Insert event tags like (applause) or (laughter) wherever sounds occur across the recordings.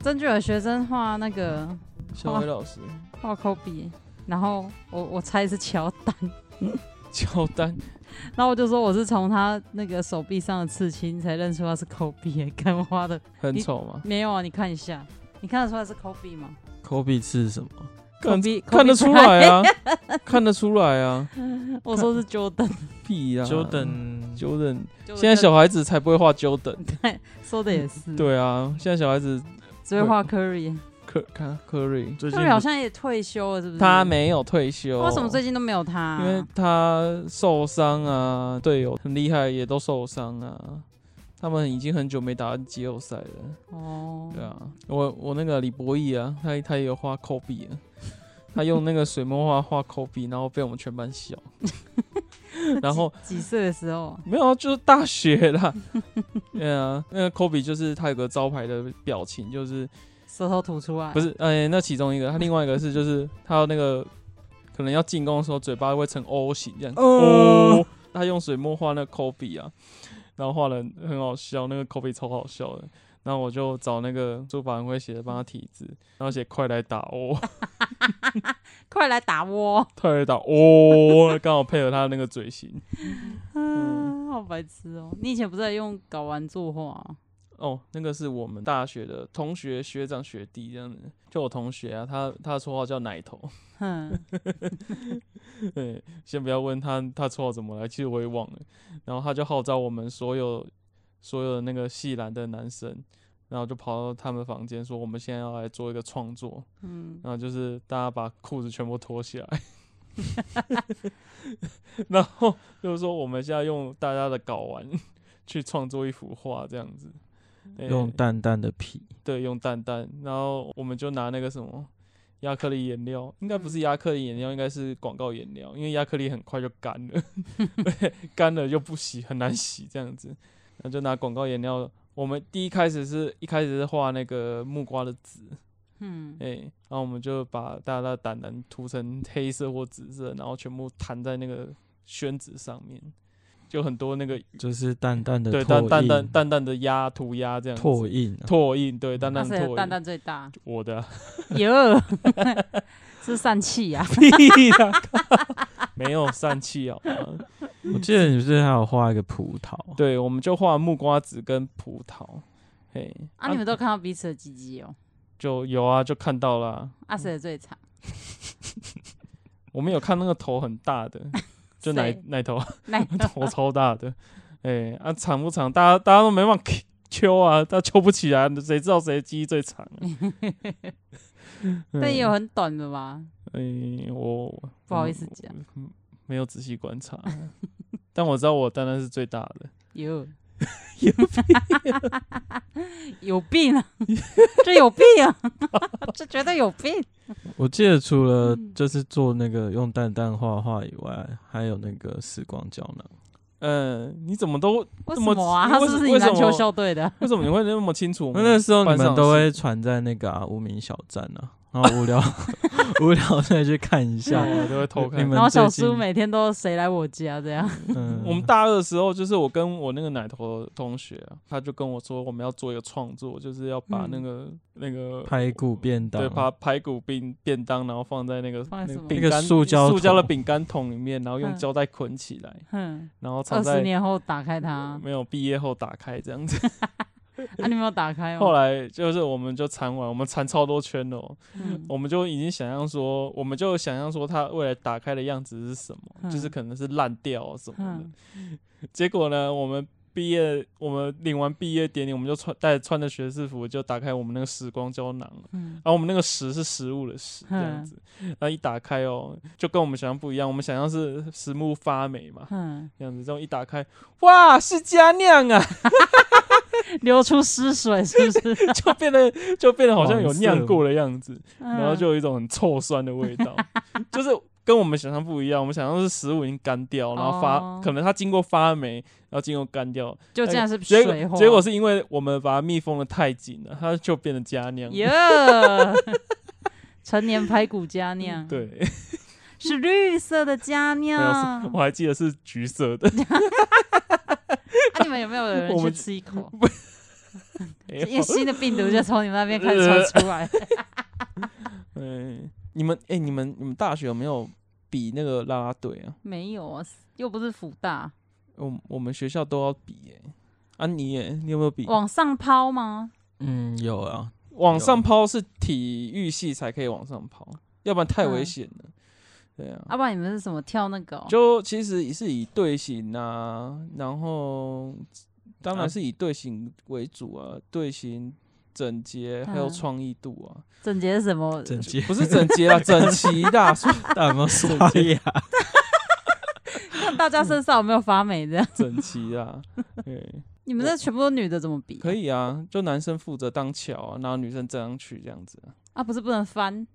曾俊的学生画那个小威老师画科比，然后我我猜是乔丹，(laughs) 乔丹，然后我就说我是从他那个手臂上的刺青才认出他是科比，看画的很丑吗？没有啊，你看一下，你看得出来是科比吗？科比是什么？看看得出来啊，看得出来啊。(laughs) 我说是 Jordan，屁啊，Jordan，Jordan。现在小孩子才不会画 Jordan。(laughs) 对，说的也是。对啊，现在小孩子只会画 Curry。科看 Curry，最近好像也退休了，是不是？他没有退休。为什么最近都没有他？因为他受伤啊，队友很厉害，也都受伤啊。他们已经很久没打季后赛了。哦。对啊，我我那个李博义啊，他他也有画 Kobe 啊。他用那个水墨画画科比，然后被我们全班笑。(laughs) (laughs) 然后几岁的时候？没有，就是大学啦。(laughs) 对啊，那个科比就是他有个招牌的表情，就是舌头吐出来。不是，哎，那其中一个，他另外一个是就是他那个可能要进攻的时候，嘴巴会成 O 型这样子。哦。他用水墨画那个科比啊，然后画的很好笑，那个科比超好笑的。然后我就找那个书法很会写的帮他题字，然后写“快来打窝”，(laughs) 快来打窝，(laughs) 快来打窝，刚好配合他的那个嘴型。嗯，好白痴哦！你以前不是在用睾丸作画？哦，那个是我们大学的同学、学长、学弟这样子。就我同学啊，他他的绰号叫奶头。嗯，对，先不要问他他绰号怎么来，其实我也忘了。然后他就号召我们所有所有的那个系篮的男生。然后就跑到他们房间说：“我们现在要来做一个创作，嗯，然后就是大家把裤子全部脱下来，(laughs) 然后就是说我们现在用大家的睾丸 (laughs) 去创作一幅画，这样子，用淡淡的皮，对，用淡淡，然后我们就拿那个什么亚克力颜料，应该不是亚克力颜料，应该是广告颜料，因为亚克力很快就干了，(laughs) 干了就不洗，很难洗，这样子，然后就拿广告颜料。”我们第一开始是一开始是画那个木瓜的籽，嗯，哎、欸，然后我们就把大家的胆囊涂成黑色或紫色，然后全部弹在那个宣纸上面，就很多那个就是淡淡的对淡淡淡淡淡的压涂鸦这样拓印拓印对淡淡拓印。淡淡最大。我的哟 (laughs) 是散气呀，没有散气好吗。(laughs) 我记得你是还有画一个葡萄，对，我们就画木瓜子跟葡萄，嘿，啊，你们都看到彼此的鸡鸡哦？就有啊，就看到了。啊，谁最长？(laughs) 我们有看那个头很大的，(laughs) 就奶奶头，奶头超大的，哎，啊，长不长？大家大家都没办法揪啊，他揪不起来，谁知道谁鸡最长？(laughs) 但也有很短的吧？哎，我不好意思讲。没有仔细观察，(laughs) 但我知道我当然是最大的。有 (laughs) 有病，有病啊！这有病啊！这绝对有病。我记得除了就是做那个用蛋蛋画画以外，还有那个时光胶囊。嗯，你怎么都为什么啊？他是不是你篮球校队的？(laughs) 为什么你会那么清楚？那个时候你们都会传在那个无名小站啊。然后无聊，(laughs) 无聊再去看一下，就会偷看。然后小叔每天都谁来我家这样。嗯，(laughs) 我们大二的时候，就是我跟我那个奶头的同学啊，他就跟我说，我们要做一个创作，就是要把那个那个排骨便当，对，把排骨便便当，然后放在那个那个饼干塑胶塑胶的饼干桶里面，然后用胶带捆起来，嗯，然后二十年后打开它，没有毕业后打开这样子。(laughs) 啊！你没有打开哦。后来就是，我们就缠完，我们缠超多圈哦。嗯、我们就已经想象说，我们就想象说，它未来打开的样子是什么？嗯、就是可能是烂掉什么的。嗯、(laughs) 结果呢，我们毕业，我们领完毕业典礼，我们就穿带穿着学士服，就打开我们那个时光胶囊。嗯。然后我们那个食是食物的食这样子。然后一打开哦，就跟我们想象不一样。我们想象是实木发霉嘛。嗯。这样子，之后一打开，哇，是佳酿啊！(laughs) (laughs) 流出湿水是不是？(laughs) 就变得就变得好像有酿过的样子，然后就有一种很臭酸的味道，(laughs) 就是跟我们想象不一样。我们想象是食物已经干掉，然后发可能它经过发霉，然后经过干掉，就这样是水结结果是因为我们把它密封的太紧了，它就变得加酿。哟，陈年排骨加酿，对，是绿色的加酿，我还记得是橘色的。(laughs) 啊！你们有没有人去吃一口？(laughs) 因为新的病毒就从你们那边开始传出来。对，(laughs) 你们哎、欸，你们你们大学有没有比那个啦啦队啊？没有啊，又不是辅大。我我们学校都要比哎、欸。啊你，你耶，你有没有比？往上抛吗？嗯，有啊。往上抛是体育系才可以往上抛，要不然太危险了。嗯对啊，要不然你们是什么跳那个、哦？就其实也是以队形啊，然后当然是以队形为主啊，队形整洁还有创意度啊。整洁是什么？整洁不是整洁 (laughs) 啊，整齐的。大家有没有刷牙？看大家身上有没有发霉这样？整齐啊，(laughs) 对。你们这全部都女的怎么比、啊？可以啊，就男生负责当桥啊，然后女生站上去这样子啊。啊，不是不能翻？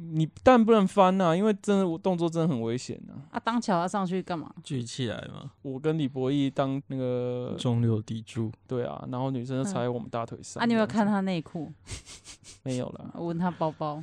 你但不能翻呐、啊，因为真的动作真的很危险呐。啊，当桥要上去干嘛？举起来嘛。我跟李博义当那个中流砥柱。对啊，然后女生就踩在我们大腿上。啊，你有没有看他内裤？没有了。我闻他包包，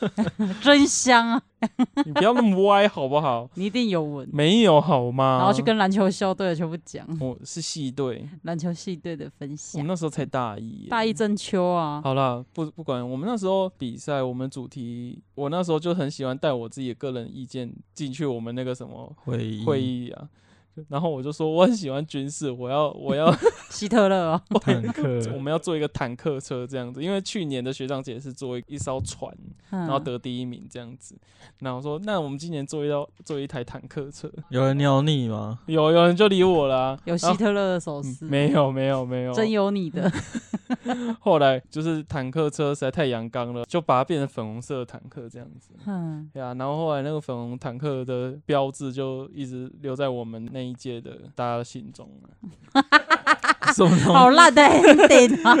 (laughs) 真香啊！(laughs) 你不要那么歪好不好？你一定有闻。没有好吗？然后去跟篮球校队的全部讲。我是系队，篮球系队的分析。我们那时候才大一，大一正秋啊。好了，不不管我们那时候比赛，我们主题，我那时候就很喜欢带我自己的个人意见进去我们那个什么会议会议啊。然后我就说我很喜欢军事，我要我要 (laughs) 希特勒哦，坦克，我们要做一个坦克车这样子，因为去年的学长姐是做一艘船，然后得第一名这样子。然后我说那我们今年做一道做一台坦克车，有人鸟你吗？有有人就理我啦、啊，有希特勒的手势、嗯？没有没有没有，真有你的。后来就是坦克车实在太阳刚了，就把它变成粉红色的坦克这样子。嗯，对啊，然后后来那个粉红坦克的标志就一直留在我们那一届的 (laughs) 大家的心中了。好烂的 ending 啊！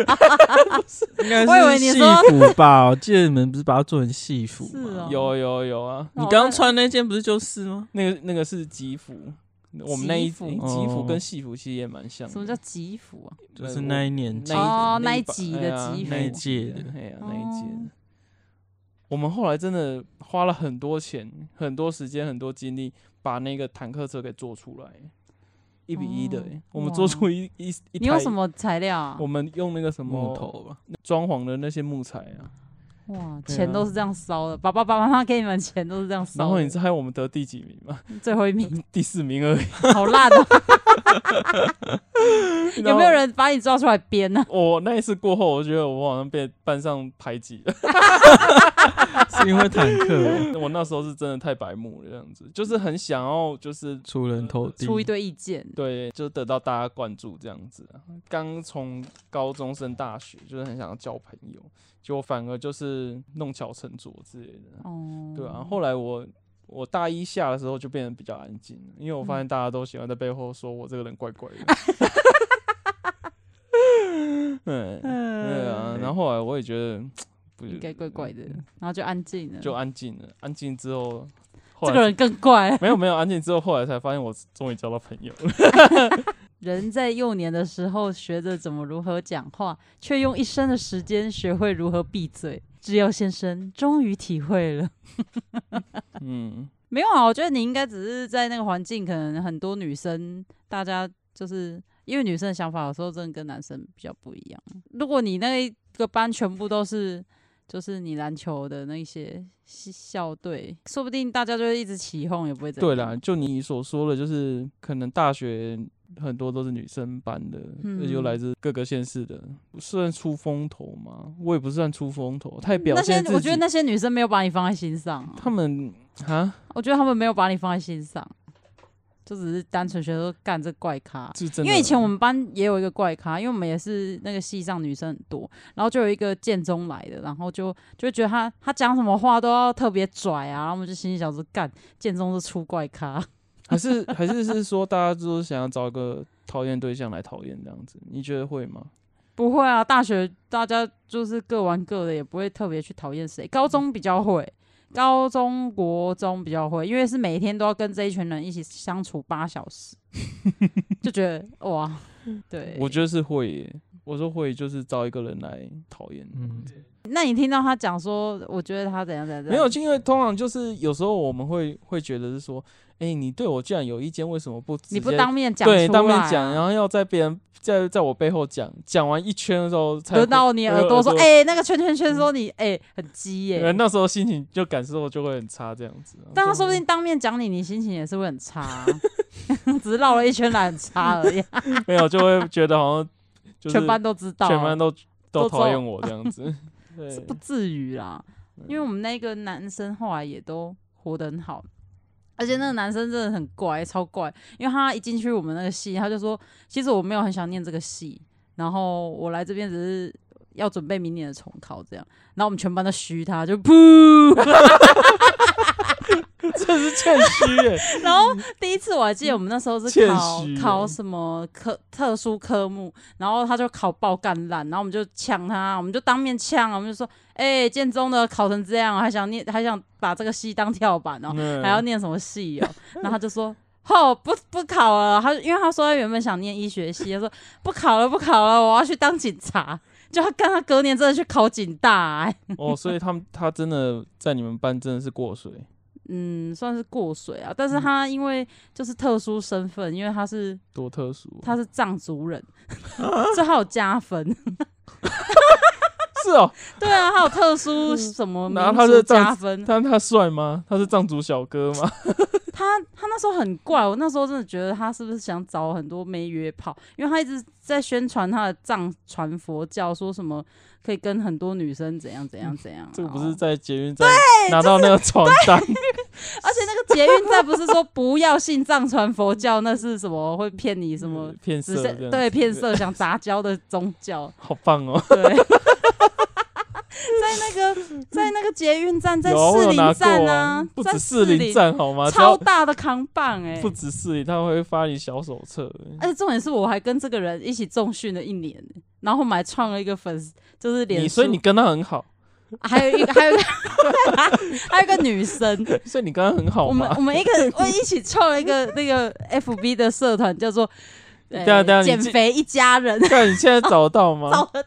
应该是戏服吧？我记得你们不是把它做成戏服吗？有有有啊！你刚刚穿那件不是就是吗？那个那个是吉服。我们那一吉服跟戏服其实也蛮像。什么叫吉服啊？就是那一年哦，那一集的吉服，那一届的，哎呀，那一届的。我们后来真的花了很多钱、很多时间、很多精力，把那个坦克车给做出来，一比一的。我们做出一一一台。你用什么材料啊？我们用那个什么木头吧，装潢的那些木材啊。哇，钱都是这样烧的，爸爸爸妈妈给你们钱都是这样烧。然后你猜我们得第几名吗？最后一名，(laughs) 第四名而已。好烂哦！(laughs) 有没有人把你抓出来编呢？(laughs) 我那一次过后，我觉得我好像被班上排挤了，(laughs) 是因为坦克。我那时候是真的太白目了，这样子，就是很想要，就是出人头地，出一堆意见，对，就得到大家关注这样子。刚从高中升大学，就是很想要交朋友。就反而就是弄巧成拙之类的，哦，对啊。后来我我大一下的时候就变得比较安静，因为我发现大家都喜欢在背后说我这个人怪怪的。(laughs) 对，(laughs) 对啊。然后后来我也觉得不应该怪怪的，然后就安静了，就安静了。安静之后，这个人更怪。(laughs) 没有没有，安静之后，后来才发现我终于交到朋友了。人在幼年的时候学着怎么如何讲话，却用一生的时间学会如何闭嘴。制药先生终于体会了。(laughs) 嗯，没有啊，我觉得你应该只是在那个环境，可能很多女生，大家就是因为女生的想法有时候真的跟男生比较不一样。如果你那个班全部都是就是你篮球的那些校队，说不定大家就会一直起哄，也不会怎样。对啦，就你所说的，就是可能大学。很多都是女生班的，嗯、又来自各个县市的，算出风头吗？我也不算出风头，太表现那些。我觉得那些女生没有把你放在心上、啊。他们啊，我觉得他们没有把你放在心上，就只是单纯觉得干这怪咖。因为以前我们班也有一个怪咖，因为我们也是那个系上女生很多，然后就有一个建中来的，然后就就觉得他他讲什么话都要特别拽啊，然后我们就心里想说，干建中是出怪咖。还是还是是说，大家都想要找一个讨厌对象来讨厌这样子？你觉得会吗？不会啊，大学大家就是各玩各的，也不会特别去讨厌谁。高中比较会，高中国中比较会，因为是每天都要跟这一群人一起相处八小时，(laughs) 就觉得哇，对，我觉得是会耶。我说会就是找一个人来讨厌。嗯，那你听到他讲说，我觉得他怎样怎样？没有，因为通常就是有时候我们会会觉得是说。哎、欸，你对我居然有意见，为什么不你不当面讲？对，当面讲，然后要在别人在在我背后讲，讲完一圈的时候才，才轮到你耳朵说，哎、欸，那个圈圈圈说你，哎、欸，很鸡耶、欸。那时候心情就感受就会很差，这样子。但他说不定当面讲你，你心情也是会很差、啊，(laughs) 只是绕了一圈来很差而已。(laughs) 没有，就会觉得好像全班都知道，全班都都讨厌我这样子。(laughs) 对，不至于啦，因为我们那个男生后来也都活得很好。而且那个男生真的很怪，超怪。因为他一进去我们那个系，他就说：“其实我没有很想念这个系，然后我来这边只是要准备明年的重考这样。”然后我们全班都嘘他，就噗。(laughs) (laughs) 这是欠虚耶。(laughs) 然后第一次我还记得，我们那时候是考考什么科特殊科目，然后他就考爆干烂，然后我们就呛他，我们就当面呛，我们就说：“哎、欸，建中的考成这样，还想念，还想把这个系当跳板哦，还要念什么系哦？” (laughs) 然后他就说：“哦，不不考了。”他因为他说他原本想念医学系，他说：“不考了，不考了，我要去当警察。”就他跟他隔年真的去考警大、欸。哦，所以他们他真的在你们班真的是过水。嗯，算是过水啊，但是他因为就是特殊身份，因为他是多特殊，他是藏族人，(laughs) 所以他有加分。(laughs) 是哦，对啊，他有特殊什么民族加分？但他帅吗？他是藏族小哥吗？(laughs) 他他那时候很怪，我那时候真的觉得他是不是想找很多妹约炮？因为他一直在宣传他的藏传佛教，说什么可以跟很多女生怎样怎样怎样。这个不是在捷运站拿到那个传单，(laughs) 而且那个捷运站不是说不要信藏传佛教，那是什么会骗你什么骗色？对，骗色想杂交的宗教，好棒哦！对。(laughs) 在那个，在那个捷运站，在士林站啊，啊不止士林站好吗？超大的扛棒哎、欸，不止士林，他会发你小手册、欸。而且重点是，我还跟这个人一起重训了一年、欸，然后我们还创了一个粉丝，就是脸。所以你跟他很好。(laughs) 还有一个，还有一个，(laughs) 还有一个女生。所以你跟他很好。我们我们一个，我一起创了一个那个 FB 的社团，叫做。对啊对啊，减肥一家人。对，你现在找得到吗？找得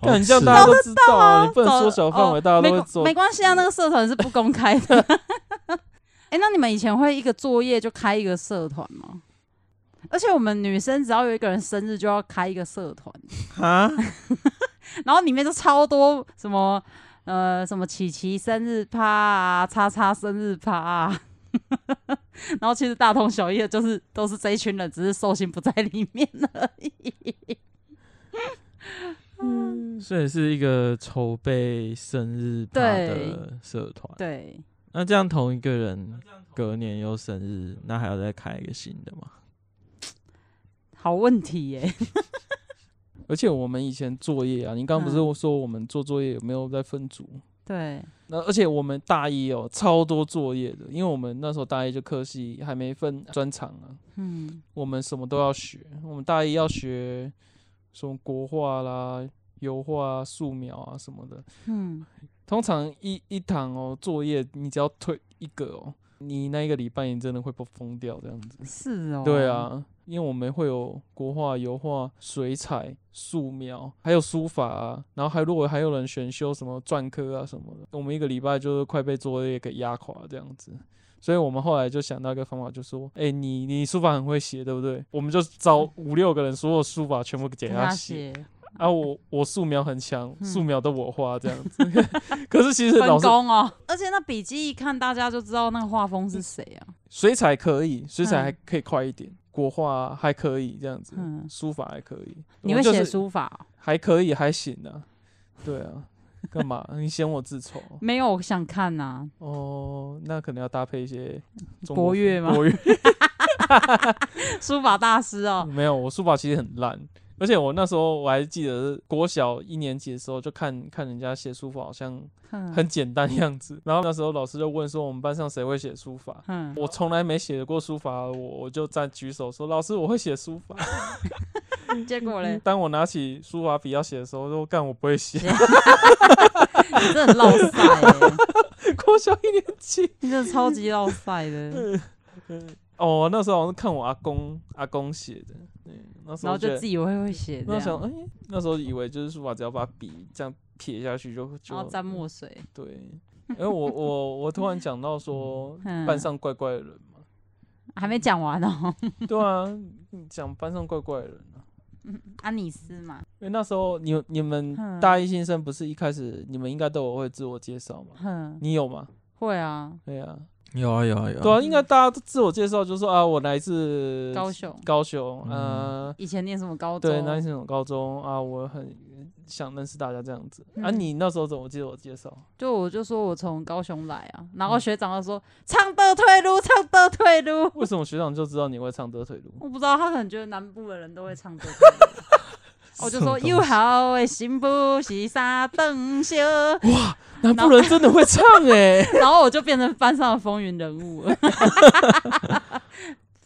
到。看，这样大家都知道啊。你不能缩小范围，大家都会做。没关系啊，那个社团是不公开的。哎，那你们以前会一个作业就开一个社团吗？而且我们女生只要有一个人生日，就要开一个社团啊。(laughs) 然后里面就超多什么呃什么琪琪生日趴啊，叉叉生日趴啊。(laughs) 然后其实大同小异的，就是都是这一群人，只是寿星不在里面而已。嗯，所以是一个筹备生日趴的社团。对，那这样同一个人隔年又生日，那还要再开一个新的吗？好问题耶！(laughs) 而且我们以前作业啊，你刚刚不是说我们做作业有没有在分组？对，那而且我们大一哦，超多作业的，因为我们那时候大一就科系还没分专场啊，嗯，我们什么都要学，我们大一要学什么国画啦、油画、素描啊什么的，嗯，通常一一堂哦作业，你只要推一个哦，你那一个礼拜你真的会不疯掉这样子，是哦，对啊。因为我们会有国画、油画、水彩、素描，还有书法啊。然后还如果还有人选修什么篆刻啊什么的，我们一个礼拜就是快被作业给压垮这样子。所以我们后来就想到一个方法，就说：哎、欸，你你书法很会写，对不对？我们就找五六个人，所有书法全部给他写。啊，我我素描很强，素描都我画这样子。(laughs) 可是其实老师而且那笔记一看，大家就知道那个画风是谁啊。水彩可以，水彩还可以快一点。国画还可以这样子，嗯、书法还可以。你会写书法？还可以，还行啊。对啊，干嘛？你嫌我自丑？没有，我想看呐、啊。哦，那可能要搭配一些国乐吗？国乐书法大师哦。没有，我书法其实很烂。而且我那时候我还记得，国小一年级的时候就看看人家写书法，好像很简单样子。然后那时候老师就问说，我们班上谁会写书法？我从来没写过书法，我我就在举手说，老师我会写书法。(laughs) (laughs) 结果嘞，当我拿起书法笔要写的时候，说干我不会写。你真的很烙赛，国小一年级，你真的超级烙赛的。哦，那时候好像是看我阿公阿公写的。那时候然后就自以为会写，那时候哎，那时候以为就是书法，只要把笔这样撇下去就就，然后沾墨水。对，因为我我我突然讲到说班上怪怪的人嘛，还没讲完哦。对啊，讲班上怪怪的人啊。嗯，(laughs) 安妮斯嘛。因为那时候你你们大一新生不是一开始你们应该都有会自我介绍嘛？你有吗？会啊，对啊。有啊有啊有啊，对啊，应该大家都自我介绍，就说啊，我来自高雄，高雄，呃，以前念什么高中？对，那什么高中啊？我很想认识大家这样子。啊，你那时候怎么自我介绍？就我就说我从高雄来啊，然后学长就说唱得退路，唱得退路。为什么学长就知道你会唱得退路？(laughs) 我不知道，他可能觉得南部的人都会唱得退路。(laughs) 我就说又好的心不是三灯秀。哇，南部人真的会唱哎！(laughs) 然后我就变成班上的风云人物了，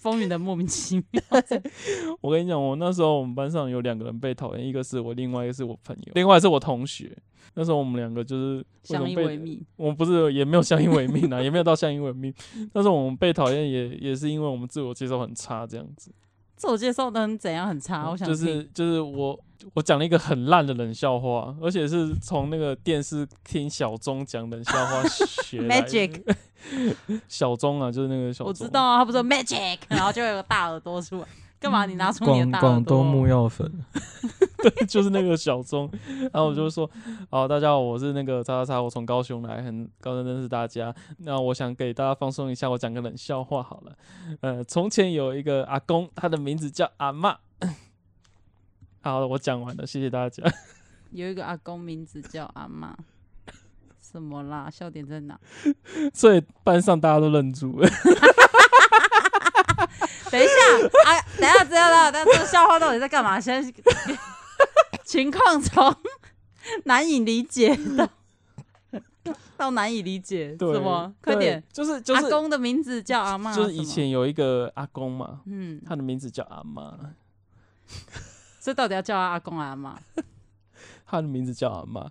风云的莫名其妙。(laughs) 我跟你讲，我那时候我们班上有两个人被讨厌，一个是我，另外一个是我朋友，另外是我同学。那时候我们两个就是相依为命。我们不是也没有相依为命啊，也没有到相依为命。(laughs) 但是我们被讨厌也也是因为我们自我介绍很差这样子。自我介绍能怎样很差？我想就是就是我我讲了一个很烂的冷笑话，而且是从那个电视听小钟讲冷笑话学来的。Magic (laughs) 小钟啊，就是那个小钟。我知道啊，他不是说 Magic，然后就有个大耳朵出来。干嘛？你拿出你的大耳朵？广东木药粉。(laughs) 对，就是那个小钟。然后我就说：“好，大家好，我是那个叉叉叉，我从高雄来，很高兴认识大家。那我想给大家放松一下，我讲个冷笑话好了。呃，从前有一个阿公，他的名字叫阿妈。(laughs) 好了，我讲完了，谢谢大家。有一个阿公，名字叫阿嬷。什么啦？笑点在哪？(laughs) 所以班上大家都愣住了。(laughs) ”等一下啊！等一下，等一下，等下，这个笑话到底在干嘛？现在 (laughs) 情况从难以理解到到难以理解，什么？快点！就是就是阿公的名字叫阿妈，就是以前有一个阿公嘛，嗯，他的名字叫阿嬷，所以到底要叫他阿公阿妈？他的名字叫阿嬷，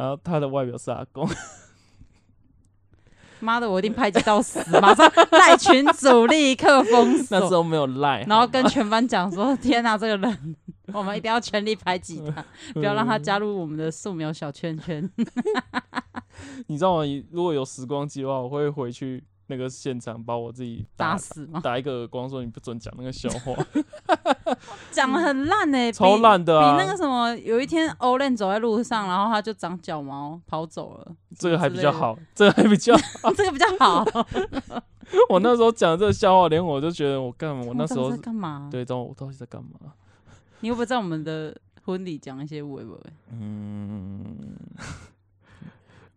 然后他的外表是阿公。(laughs) 妈的，我一定排挤到死！马上赖群主立刻封锁。那时候没有赖，然后跟全班讲说：“天哪，这个人，(laughs) 我们一定要全力排挤他，(laughs) 不要让他加入我们的素描小圈圈。”你知道吗？如果有时光机的话，我会回去。那个现场把我自己打，打死吗？打一个耳光，说你不准讲那个笑话，(laughs) 讲得很烂哎、欸，超烂的啊！比那个什么，有一天欧练走在路上，然后他就长脚毛跑走了，这个还比较好，这个还比较好，(laughs) 这个比较好。(laughs) 我那时候讲这个笑话，连我就觉得我干嘛？我那时候在干嘛？对，知道我到底在干嘛？你会不会在我们的婚礼讲一些微博？嗯。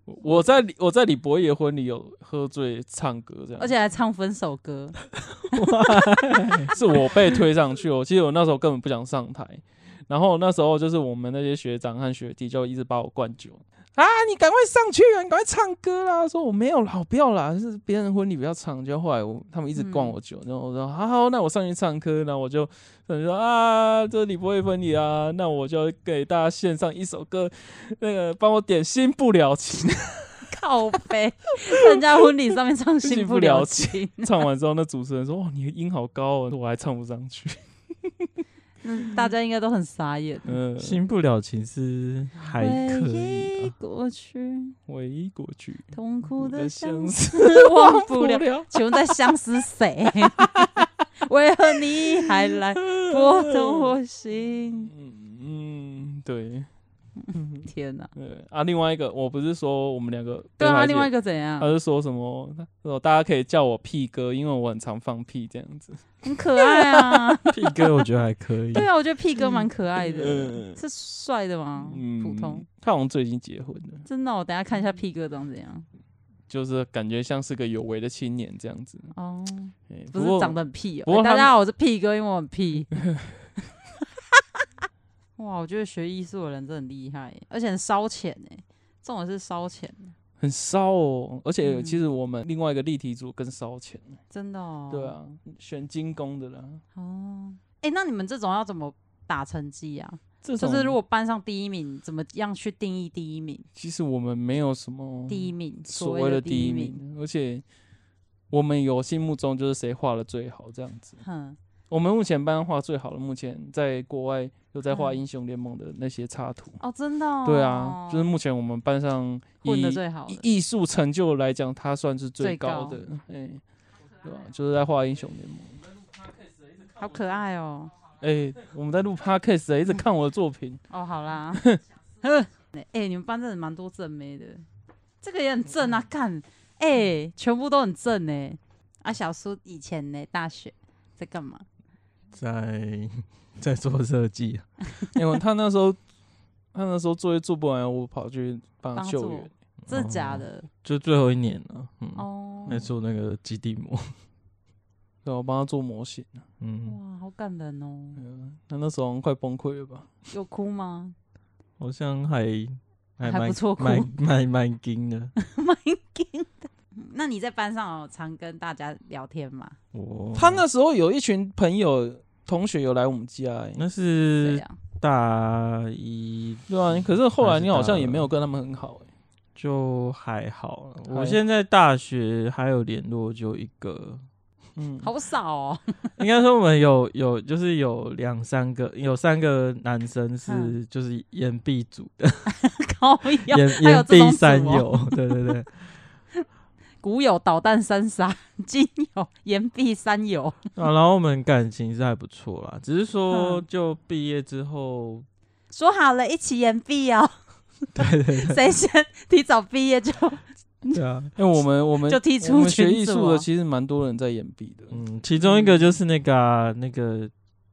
我在我在李博业婚礼有喝醉唱歌这样，而且还唱分手歌，(laughs) 是我被推上去。我其实我那时候根本不想上台，然后那时候就是我们那些学长和学弟就一直把我灌酒。啊！你赶快上去啊！你赶快唱歌啦！说我没有啦，我不要啦，是别人婚礼不要唱。就后来我他们一直灌我酒，嗯、然后我说好好，那我上去唱歌。然后我就等于说啊，这李博会婚礼啊，那我就给大家献上一首歌，那个帮我点《新不了情》。(laughs) 靠北，人家婚礼上面唱《新不了情》了情，唱完之后，那主持人说：“哇，你的音好高哦！”我还唱不上去。嗯，大家应该都很傻眼。嗯，新不了情是还可以。回忆过去，回忆过去，痛苦的相思 (laughs) 忘不了。请问在相思谁？(laughs) 为何你还来拨动我心？嗯，对。天哪！对啊，另外一个，我不是说我们两个对啊，另外一个怎样？他是说什么？说大家可以叫我屁哥，因为我很常放屁，这样子 (laughs) 很可爱啊。(laughs) 屁哥我觉得还可以。(laughs) 对啊，我觉得屁哥蛮可爱的，是帅的吗？普通。他好像最近结婚了。真的，我等下看一下屁哥长怎样。就是感觉像是个有为的青年这样子。哦，不是长得很屁哦。大家好，我是屁哥，因为我很屁。哇，我觉得学艺术的人真的很厉害，而且很烧钱哎，这种是烧钱，很烧哦。而且其实我们另外一个立体组更烧钱，真的哦。对啊，选精工的啦。哦，哎，那你们这种要怎么打成绩啊？就是如果班上第一名，怎么样去定义第一名？其实我们没有什么第一名，所谓的第一名，而且我们有心目中就是谁画的最好这样子。我们目前班画最好的，目前在国外有在画英雄联盟的那些插图。哦，真的、哦？对啊，就是目前我们班上混的最好艺术成就来讲，他算是最高的。哎、欸，对吧？就是在画英雄联盟。好可爱哦！哎、欸，我们在录 podcast，一直看我的作品。哦，好啦。(laughs) 哎、欸，你们班真的蛮多正妹的，这个也很正啊！看，哎、欸，全部都很正呢。啊，小苏以前呢，大学在干嘛？在 (laughs) 在做设计。因为他那时候，他那时候作业做不完，我跑去帮他救援。真的假的？哦？就最后一年了。嗯、哦。在做那个基地模。(laughs) 对，我帮他做模型。嗯。哇，好感人哦。他那时候快崩溃了吧？有哭吗？好像还还，还不错，蛮蛮蛮惊的，(laughs) 蛮惊的。那你在班上有常跟大家聊天吗？哦，他那时候有一群朋友同学有来我们家，欸，那是大一对啊。可是后来你好像也没有跟他们很好，欸，就还好。我现在大学还有联络，就一个。嗯，好少哦。(laughs) 应该说我们有有就是有两三个，有三个男生是就是岩壁组的，岩岩壁三友，对 (laughs) 对对，古有导弹三杀，(laughs) 今有岩壁三友。(laughs) 啊，然后我们感情是还不错啦，只是说就毕业之后说好了一起岩壁哦。(laughs) 对对对，谁先提早毕业就。对啊，因为我们我们就踢出我们学艺术的，其实蛮多人在延毕的。嗯，其中一个就是那个、那个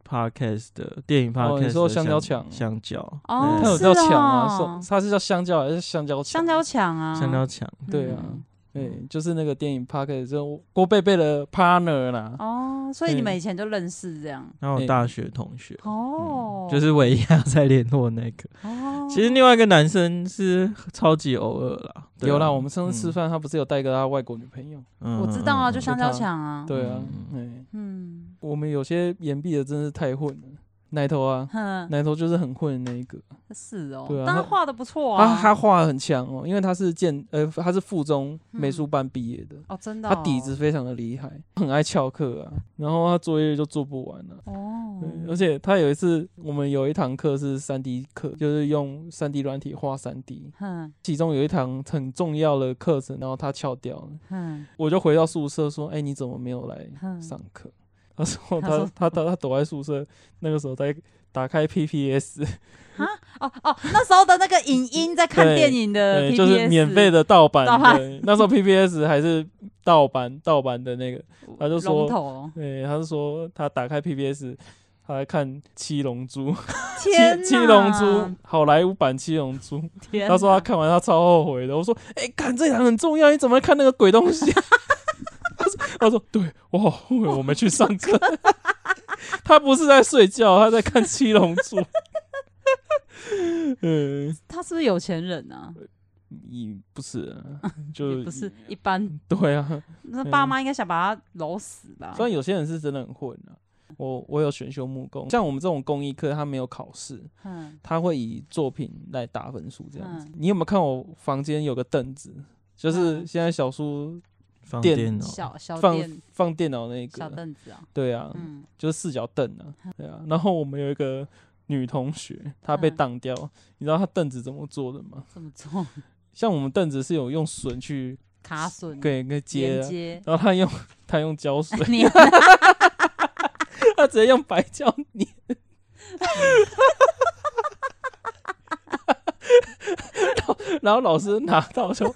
podcast 的电影 podcast，、哦、你说香蕉墙，香蕉哦，它有叫墙啊，说它是叫香蕉还是香蕉墙？香蕉墙啊，香蕉墙，对啊。嗯对，就是那个电影就郭贝贝的 partner 啦。哦，所以你们以前就认识这样？然后大学同学哦、嗯，就是唯一还在联络那个。哦，其实另外一个男生是超级偶尔啦。有啦，我们上次吃饭，他不是有带个他外国女朋友？嗯，我知道啊，就香蕉墙啊。对啊，嗯，嗯，我们有些延毕的真是太混了。奶头啊，奶头就是很混的那一个。是哦，对啊，但他画的不错啊。他他画很强哦，因为他是建呃他是附中美术班毕业的哦，真的。他底子非常的厉害，很爱翘课啊，然后他作业就做不完了。哦。而且他有一次，我们有一堂课是三 D 课，就是用三 D 软体画三 D。嗯。其中有一堂很重要的课程，然后他翘掉了。嗯。我就回到宿舍说：“哎，你怎么没有来上课？”他说他他他他躲在宿舍，那个时候在打开 PPS (laughs) 啊哦哦，那时候的那个影音在看电影的 PPS，就是免费的盗版的。那时候 PPS 还是盗版盗版的那个，他就说，对，他就说他打开 PPS，他在看七龙珠，(laughs) 七七龙珠好莱坞版七龙珠。他说他看完他超后悔的。我说，哎、欸，看这场很重要，你怎么看那个鬼东西？(laughs) 他说：“对，我好后悔我没去上课。(laughs) 他不是在睡觉，他在看《七龙珠》。嗯，他是不是有钱人啊？也不是，就不是一般。(laughs) 对啊，那爸妈应该想把他揉死吧？虽然有些人是真的很混啊。我我有选修木工，像我们这种工艺课，他没有考试，他会以作品来打分数这样子。你有没有看我房间有个凳子？就是现在小叔。”放电脑，小小放放电脑那个小凳子啊，对啊，嗯，就是四脚凳啊，(laughs) 对啊。然后我们有一个女同学，她被挡掉，你知道她凳子怎么做的吗？(laughs) 怎么做？(laughs) 像我们凳子是有用榫去卡榫，对，给接，然后她用她用胶水，她直接用白胶粘。(laughs) 然后老师拿到就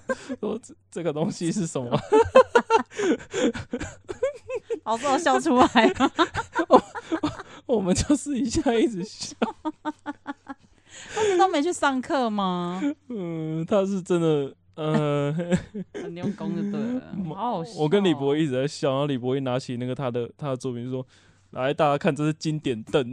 说：“这这个东西是什么？” (laughs) 老师我笑出来了 (laughs) 我，我们就是一下一直笑。他们都没去上课吗？嗯，他是真的，呃，很用功就对了。好好笑哦。我跟李博一直在笑，然后李博一拿起那个他的他的作品说：“来，大家看，这是经典凳。”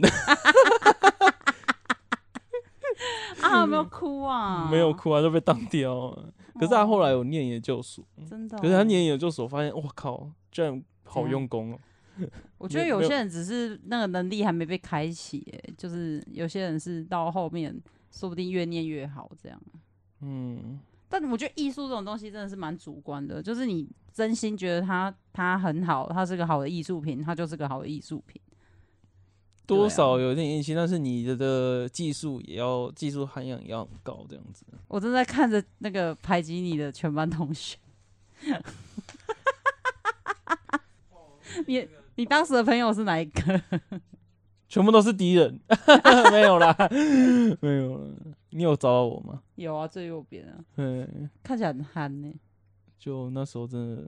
啊，有没有哭啊？没有哭啊，就被当掉了。可是他后来有念研究所，真的。可是他念研究所，发现，我靠，居然好用功哦。我觉得有些人只是那个能力还没被开启，哎，就是有些人是到后面，说不定越念越好这样。嗯，但我觉得艺术这种东西真的是蛮主观的，就是你真心觉得它它很好，它是个好的艺术品，它就是个好的艺术品。多少有点运气，但是你的的技术也要技术涵养也要很高，这样子。我正在看着那个排挤你的全班同学。你你当时的朋友是哪一个？全部都是敌人，(laughs) 没有啦，没有了。你有找到我吗？有啊，最右边啊。嗯，看起来很憨呢。就那时候真的，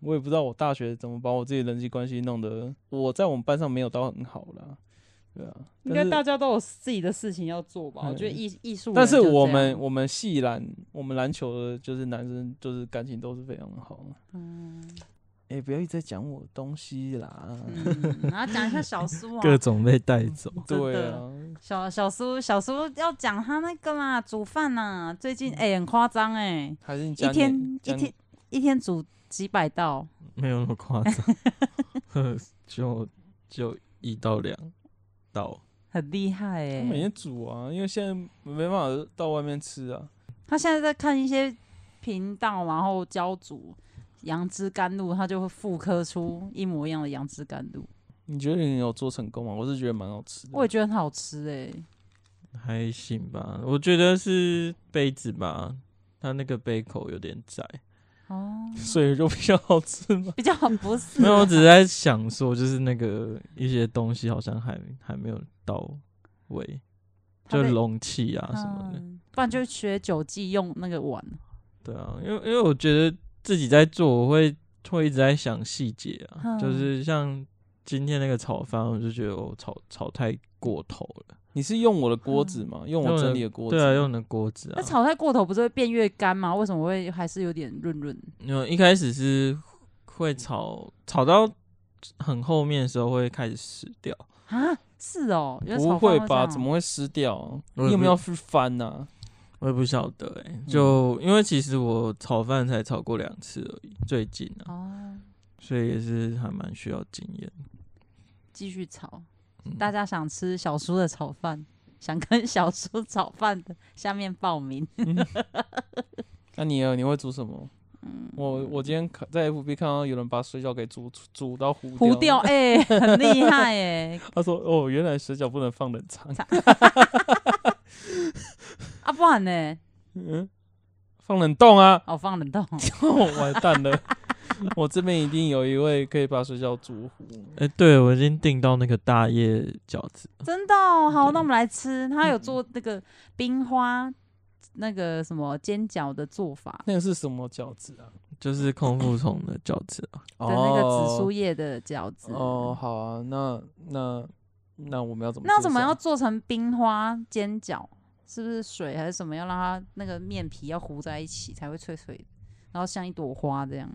我也不知道我大学怎么把我自己人际关系弄得，我在我们班上没有到很好啦。对啊，应该大家都有自己的事情要做吧？我觉得艺艺术，但是我们我们系篮，我们篮球的就是男生，就是感情都是非常的好。嗯。哎、欸，不要一直在讲我东西啦！嗯，(laughs) 然后讲一下小苏啊，(laughs) 各种被带走。对啊，小小苏小苏要讲他那个嘛，煮饭呐，最近哎、欸、很夸张哎，还是你一天一天一天煮几百道？没有那么夸张，(laughs) 就就一到两道，很厉害哎。每天煮啊，因为现在没办法到外面吃啊。他现在在看一些频道，然后教煮。杨枝甘露，他就会复刻出一模一样的杨枝甘露。你觉得你有做成功吗？我是觉得蛮好吃的。我也觉得很好吃哎、欸，还行吧。我觉得是杯子吧，它那个杯口有点窄哦，所以就比较好吃嘛。比较好不是？没有，我只是在想说，就是那个一些东西好像还还没有到位，就容器啊什么的、嗯。不然就学酒记用那个碗。对啊，因为因为我觉得。自己在做，我会会一直在想细节啊，嗯、就是像今天那个炒饭，我就觉得我炒炒太过头了。你是用我的锅子吗？嗯、用我整理的锅子？对啊，用的锅子啊。那炒菜过头不是会变越干吗？为什么会还是有点润润？因为一开始是会炒炒到很后面的时候会开始湿掉啊？是哦，不会吧？怎么会湿掉？你有没有去翻呐、啊？我也不晓得哎、欸，就因为其实我炒饭才炒过两次而已，最近啊，哦、所以也是还蛮需要经验。继续炒，嗯、大家想吃小叔的炒饭，(laughs) 想跟小叔炒饭的，下面报名。(laughs) 那、啊、你呢？你会煮什么？嗯、我我今天在 FB 看到有人把水饺给煮煮到糊糊掉，(laughs) 哎、欸，很厉害哎、欸。他说：“哦，原来水饺不能放冷藏。”啊，不然呢？嗯，放冷冻啊！哦，放冷冻，完蛋了！(laughs) 我这边一定有一位可以把水饺煮糊。哎、欸，对，我已经订到那个大叶饺子，真的、哦、好，那我们来吃。他有做那个冰花，那个什么煎饺的做法。那个是什么饺子啊？就是空腹虫的饺子啊，对，那个紫苏叶的饺子。哦，好啊，那那那我们要怎么？那怎么要做成冰花煎饺？是不是水还是什么？要让它那个面皮要糊在一起才会脆脆的，然后像一朵花这样，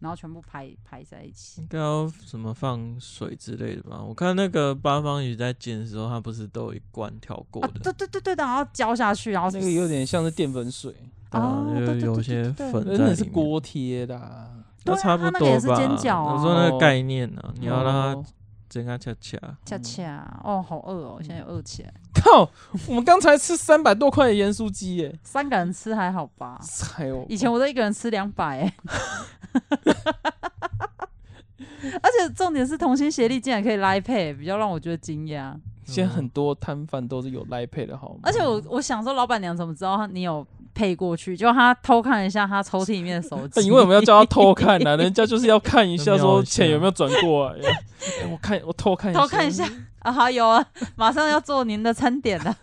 然后全部排排在一起。应该要什么放水之类的吧？我看那个八方鱼在煎的时候，它不是都有一罐调过的？啊、对对对对，然后浇下去，然后那个有点像是淀粉水，啊，就有些粉在里面。那是锅贴的，都差不多吧。我说那个概念呢，你要让它。真啊，恰恰恰恰哦，好饿哦，现在有饿起来。靠，我们刚才吃三百多块的盐酥鸡耶，三个人吃还好吧？还有，以前我都一个人吃两百哎。(laughs) 而且重点是同心协力竟然可以 Line Pay，比较让我觉得惊讶。现在很多摊贩都是有 Line Pay 的，好吗？而且我我想说，老板娘怎么知道你有？配过去，就他偷看一下他抽屉里面的手机。(laughs) 你为什么要叫他偷看呢、啊？(laughs) 人家就是要看一下，说钱有没有转过来、欸。(laughs) 我看，我偷看一下。偷看一下啊，好有啊，马上要做您的餐点了。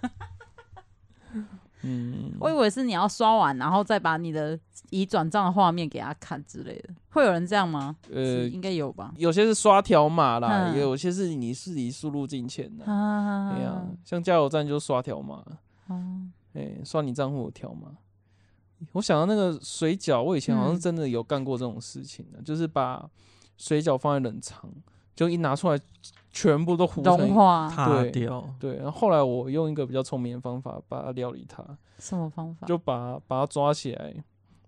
嗯，我以为是你要刷完，然后再把你的已转账的画面给他看之类的。会有人这样吗？呃，应该有吧。有些是刷条码啦，有些是你自己输入金钱的。对呀，像加油站就刷条码。嗯，哎，刷你账户的条码。我想到那个水饺，我以前好像是真的有干过这种事情的，嗯、就是把水饺放在冷藏，就一拿出来，全部都糊成融化，对掉。对，然后后来我用一个比较聪明的方法把它料理它。什么方法？就把把它抓起来，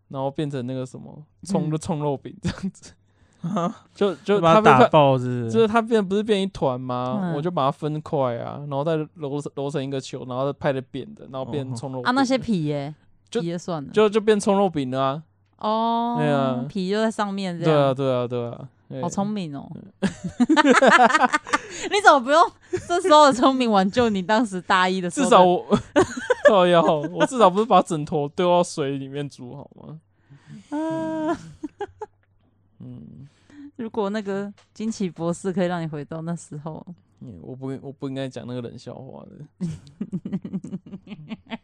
然后变成那个什么葱的葱肉饼这样子。(laughs) 嗯、就就把它打爆是，是？就是它变不是变一团吗？嗯、我就把它分块啊，然后再揉揉成一个球，然后再拍的扁的，然后变葱肉饼。啊，那些皮耶？就也算了，就就变葱肉饼了啊！哦，对啊，皮就在上面，这样。对啊，对啊，对啊，好聪明哦！(laughs) 你怎么不用这时候的聪明挽救你当时大一的时候。至少我，靠腰，我至少不是把枕头丢到水里面煮好吗？(laughs) 啊，嗯，如果那个惊奇博士可以让你回到那时候，嗯、我不我不应该讲那个冷笑话的。(laughs)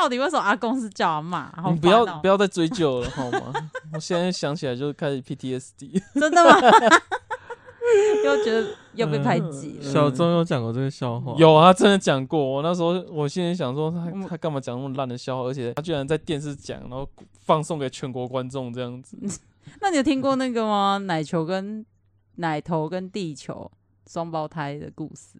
到底为什么阿公是叫阿嬷？喔、你不要不要再追究了好吗？(laughs) 我现在想起来就开始 PTSD。真的吗？(laughs) 又觉得又被排挤、嗯。小钟有讲过这个笑话？有啊，真的讲过。我那时候我心里想说他，他他干嘛讲那么烂的笑话？而且他居然在电视讲，然后放送给全国观众这样子。(laughs) 那你有听过那个吗？奶球跟奶头跟地球双胞胎的故事？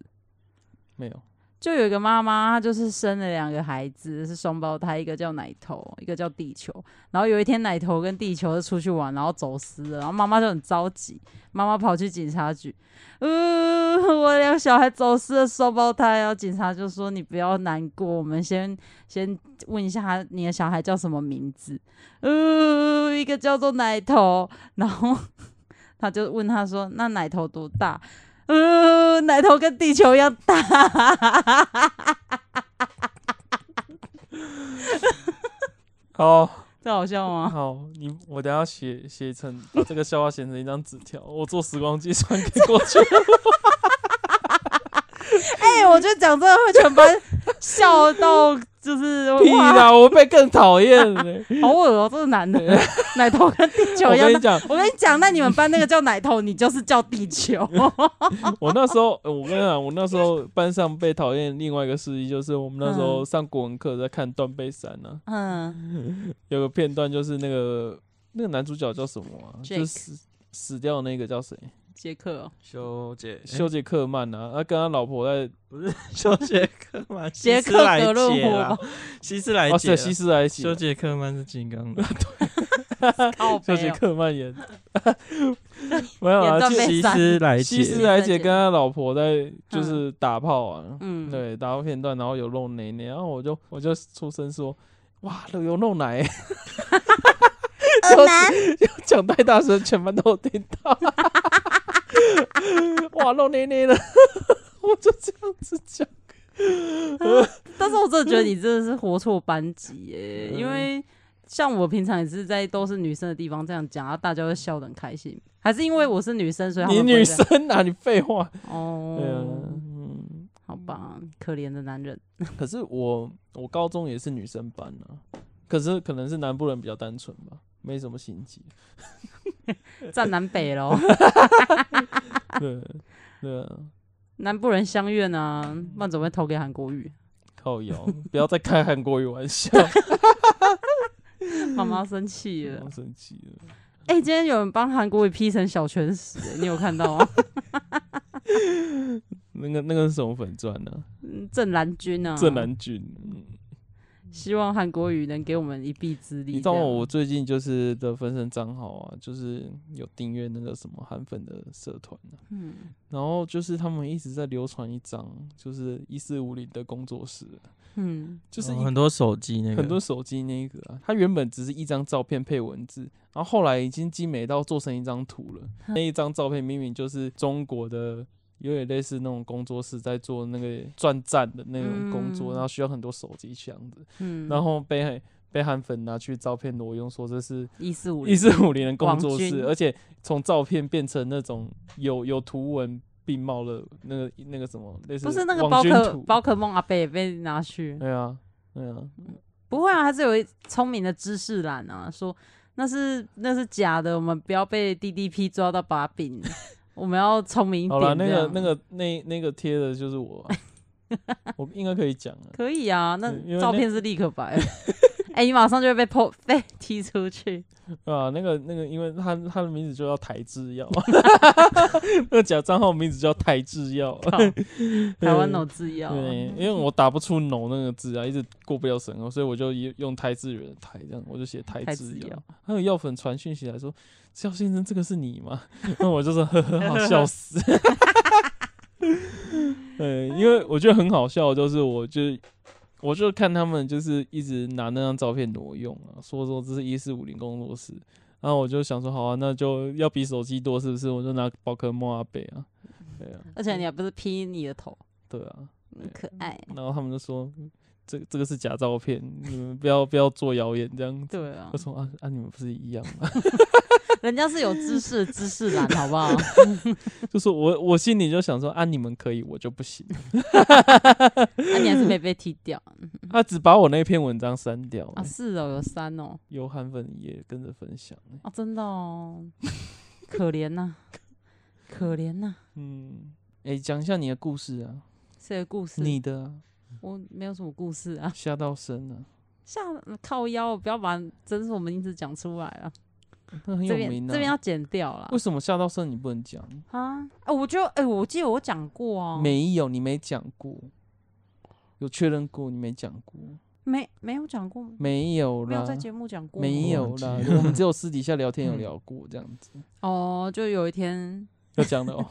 没有。就有一个妈妈，她就是生了两个孩子，是双胞胎，一个叫奶头，一个叫地球。然后有一天，奶头跟地球就出去玩，然后走失了，然后妈妈就很着急，妈妈跑去警察局，呃，我两个小孩走失了，双胞胎。然后警察就说：“你不要难过，我们先先问一下你的小孩叫什么名字？呃，一个叫做奶头，然后 (laughs) 他就问他说：那奶头多大？”呃，奶头跟地球一样大，(laughs) 好，这好笑吗？好，你我等下写写成 (laughs) 把这个笑话写成一张纸条，我坐时光机传给过去。(laughs) 哎、欸，我觉得讲这个会全班笑到。就是 (laughs) 屁啦！我被更讨厌了，(laughs) 好恶哦、喔！这是男的，奶头跟地球一样。我跟你讲，我跟你讲，那你们班那个叫奶头，你就是叫地球。(laughs) 我那时候，我跟你讲，我那时候班上被讨厌另外一个事迹，就是我们那时候上国文课在看《断背山》呢。嗯，有个片段就是那个那个男主角叫什么啊？就是死死掉的那个叫谁？杰克、喔，修杰修杰克曼啊，他跟他老婆在不是 (laughs) 修杰克曼，杰克格伦霍，希斯莱杰，哦，希斯莱杰，修杰克曼是金刚的，(laughs) 对，休杰克曼演，(laughs) 没有啊，西斯莱杰，希斯莱杰跟他老婆在就是打炮啊，嗯，对，打炮片段，然后有露奶奶，然后我就我就出声说，哇，有露奶。讲太大声，全班都听到。(laughs) 哇，露捏捏了，(laughs) 我就这样子讲。但是我真的觉得你真的是活错班级耶，因为像我平常也是在都是女生的地方这样讲，大家会笑得很开心。还是因为我是女生，所以你女生啊？你废话哦。对啊嗯，好吧，可怜的男人。可是我我高中也是女生班啊，可是可能是南部人比较单纯吧。没什么心机，(laughs) 站南北喽。(laughs) 对对啊，南部人相怨啊，那怎么会投给韩国语？靠谣，不要再开韩国语玩笑。(laughs) 妈妈生气了，生气了。哎、欸，今天有人帮韩国语 P 成小拳死，你有看到吗？那个那个是什么粉钻呢、啊？郑蓝君啊，郑蓝君。希望韩国语能给我们一臂之力。你知道我最近就是的分身账号啊，就是有订阅那个什么韩粉的社团、啊、嗯，然后就是他们一直在流传一张，就是一四五零的工作室，嗯，就是、哦、很多手机那个，很多手机那个啊，它原本只是一张照片配文字，然后后来已经精美到做成一张图了。嗯、那一张照片明明就是中国的。有点类似那种工作室在做那个转站的那种工作，嗯、然后需要很多手机这样子，嗯、然后被被韩粉拿去照片挪用，说这是一四五零一四五零的工作室，而且从照片变成那种有有图文并茂的那个那个什么类似不是那个宝可宝可梦阿贝也被拿去，对啊对啊，不会啊，还是有一聪明的知识栏啊，说那是那是假的，我们不要被 DDP 抓到把柄。我们要聪明一点。好了，那个、那个、那那个贴的就是我，(laughs) 我应该可以讲啊。可以啊，那照片是立可白。(laughs) (laughs) 哎、欸，你马上就会被破被 (laughs) 踢出去。啊，那个那个，因为他他的名字就叫台制药，(laughs) 那个假账号名字叫台制药，台湾脑制药。对，因为我打不出“脑”那个字啊，一直过不了审核，所以我就用台制人的台这样，我就写台制药。还有药粉传讯息来说：“肖先生，这个是你吗？” (laughs) 那我就说：“呵呵，好笑死。”对，因为我觉得很好笑，就是我就。我就看他们就是一直拿那张照片挪用啊，说说这是一四五零工作室，然后我就想说好啊，那就要比手机多是不是？我就拿宝可梦阿北啊，对啊，而且你还不是 P 你的头，对啊，很可爱。然后他们就说，这这个是假照片，你们不要不要做谣言这样子。对啊，我说啊啊，你们不是一样吗？(laughs) (laughs) (laughs) (laughs) 人家是有知识的知识男，好不好？(laughs) 就是我我心里就想说啊，你们可以，我就不行。那 (laughs) 你还是没被踢掉。他只把我那篇文章删掉。啊，是哦，有删哦。有韩粉也跟着分享。啊，真的哦，可怜呐，可怜呐。嗯，哎，讲一下你的故事啊。谁的故事？你的。我没有什么故事啊。吓到生了。吓靠腰，不要把真实我们一直讲出来了。很有名的，这边要剪掉了。为什么吓到生你不能讲啊？哎，我就哎，我记得我讲过啊。没有，你没讲过。有确认过，你没讲过。没没有讲过吗？没有啦。没有在节目讲过。没有啦，我们只有私底下聊天有 (laughs) 聊过这样子。哦，就有一天 (laughs) 要讲的哦。